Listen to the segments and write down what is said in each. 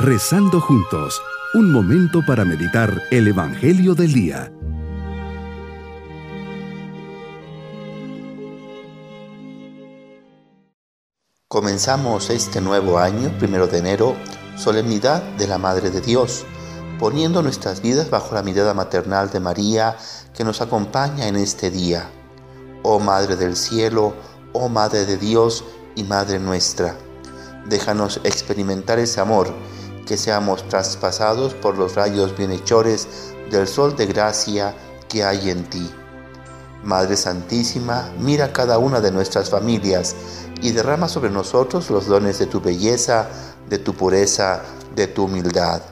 Rezando juntos, un momento para meditar el Evangelio del Día. Comenzamos este nuevo año, primero de enero, solemnidad de la Madre de Dios, poniendo nuestras vidas bajo la mirada maternal de María que nos acompaña en este día. Oh Madre del Cielo, oh Madre de Dios y Madre nuestra, déjanos experimentar ese amor, que seamos traspasados por los rayos bienhechores del sol de gracia que hay en ti. Madre Santísima, mira cada una de nuestras familias y derrama sobre nosotros los dones de tu belleza, de tu pureza, de tu humildad.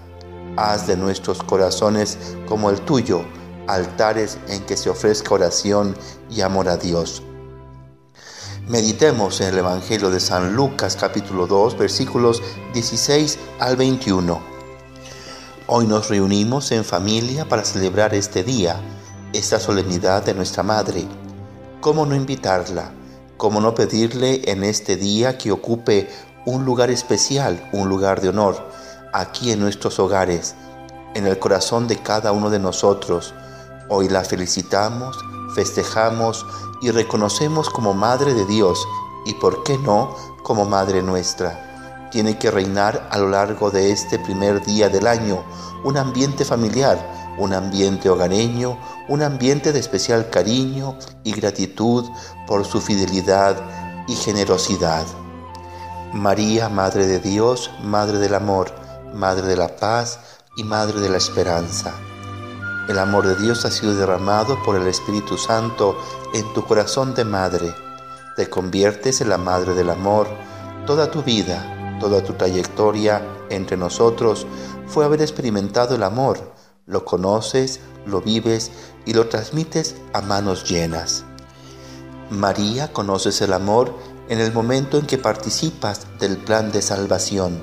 Haz de nuestros corazones como el tuyo, altares en que se ofrezca oración y amor a Dios. Meditemos en el Evangelio de San Lucas capítulo 2 versículos 16 al 21. Hoy nos reunimos en familia para celebrar este día, esta solemnidad de nuestra Madre. ¿Cómo no invitarla? ¿Cómo no pedirle en este día que ocupe un lugar especial, un lugar de honor, aquí en nuestros hogares, en el corazón de cada uno de nosotros? Hoy la felicitamos, festejamos y reconocemos como Madre de Dios y, por qué no, como Madre nuestra. Tiene que reinar a lo largo de este primer día del año un ambiente familiar, un ambiente hogareño, un ambiente de especial cariño y gratitud por su fidelidad y generosidad. María, Madre de Dios, Madre del Amor, Madre de la Paz y Madre de la Esperanza. El amor de Dios ha sido derramado por el Espíritu Santo en tu corazón de madre. Te conviertes en la Madre del Amor. Toda tu vida, toda tu trayectoria entre nosotros fue haber experimentado el amor. Lo conoces, lo vives y lo transmites a manos llenas. María, conoces el amor en el momento en que participas del plan de salvación.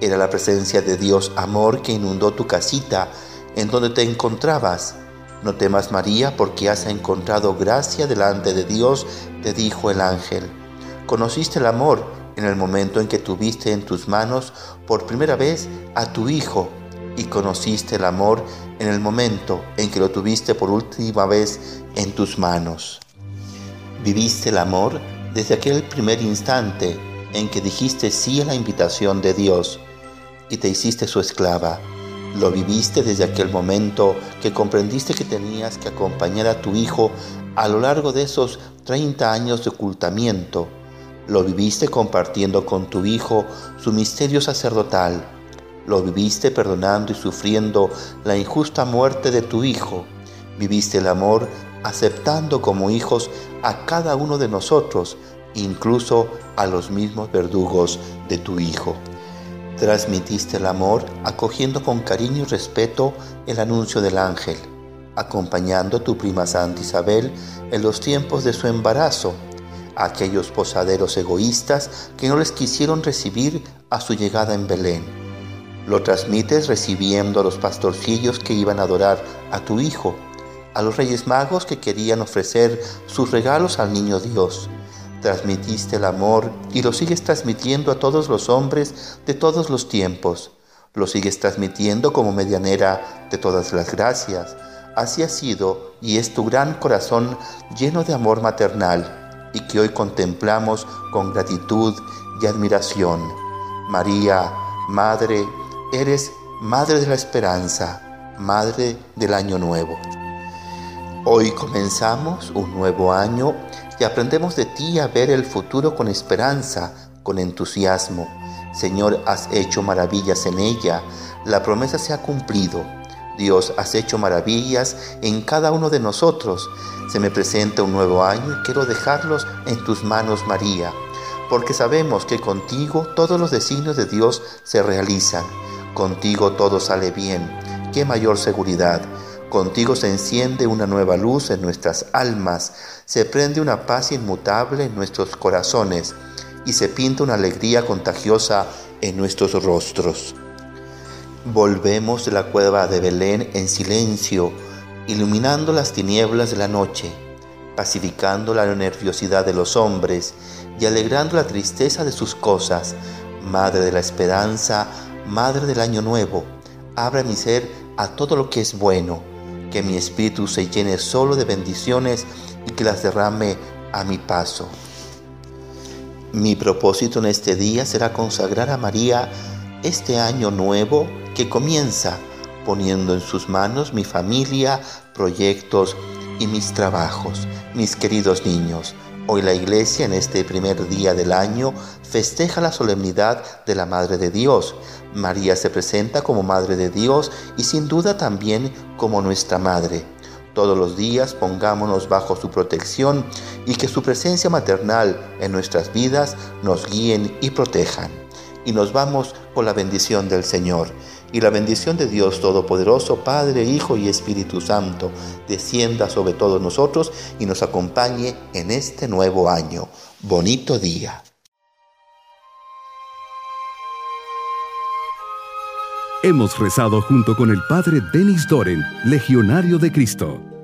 Era la presencia de Dios amor que inundó tu casita en donde te encontrabas. No temas María porque has encontrado gracia delante de Dios, te dijo el ángel. Conociste el amor en el momento en que tuviste en tus manos por primera vez a tu Hijo y conociste el amor en el momento en que lo tuviste por última vez en tus manos. Viviste el amor desde aquel primer instante en que dijiste sí a la invitación de Dios y te hiciste su esclava. Lo viviste desde aquel momento que comprendiste que tenías que acompañar a tu hijo a lo largo de esos 30 años de ocultamiento. Lo viviste compartiendo con tu hijo su misterio sacerdotal lo viviste perdonando y sufriendo la injusta muerte de tu Hijo. Viviste el amor aceptando como hijos a cada uno de nosotros, incluso a los mismos verdugos de tu Hijo. Transmitiste el amor acogiendo con cariño y respeto el anuncio del ángel, acompañando a tu prima Santa Isabel en los tiempos de su embarazo, a aquellos posaderos egoístas que no les quisieron recibir a su llegada en Belén lo transmites recibiendo a los pastorcillos que iban a adorar a tu Hijo, a los reyes magos que querían ofrecer sus regalos al niño Dios. Transmitiste el amor y lo sigues transmitiendo a todos los hombres de todos los tiempos. Lo sigues transmitiendo como medianera de todas las gracias. Así ha sido y es tu gran corazón lleno de amor maternal y que hoy contemplamos con gratitud y admiración. María, Madre, Eres Madre de la Esperanza, Madre del Año Nuevo. Hoy comenzamos un nuevo año y aprendemos de ti a ver el futuro con esperanza, con entusiasmo. Señor, has hecho maravillas en ella, la promesa se ha cumplido. Dios, has hecho maravillas en cada uno de nosotros. Se me presenta un nuevo año y quiero dejarlos en tus manos, María, porque sabemos que contigo todos los designios de Dios se realizan. Contigo todo sale bien. Qué mayor seguridad. Contigo se enciende una nueva luz en nuestras almas, se prende una paz inmutable en nuestros corazones y se pinta una alegría contagiosa en nuestros rostros. Volvemos de la cueva de Belén en silencio, iluminando las tinieblas de la noche, pacificando la nerviosidad de los hombres y alegrando la tristeza de sus cosas. Madre de la esperanza, Madre del Año Nuevo, abra mi ser a todo lo que es bueno, que mi espíritu se llene solo de bendiciones y que las derrame a mi paso. Mi propósito en este día será consagrar a María este año nuevo que comienza poniendo en sus manos mi familia, proyectos y mis trabajos. Mis queridos niños, Hoy la iglesia en este primer día del año festeja la solemnidad de la Madre de Dios. María se presenta como Madre de Dios y sin duda también como nuestra Madre. Todos los días pongámonos bajo su protección y que su presencia maternal en nuestras vidas nos guíen y protejan. Y nos vamos con la bendición del Señor y la bendición de Dios Todopoderoso, Padre, Hijo y Espíritu Santo, descienda sobre todos nosotros y nos acompañe en este nuevo año. Bonito día. Hemos rezado junto con el Padre Denis Doren, Legionario de Cristo.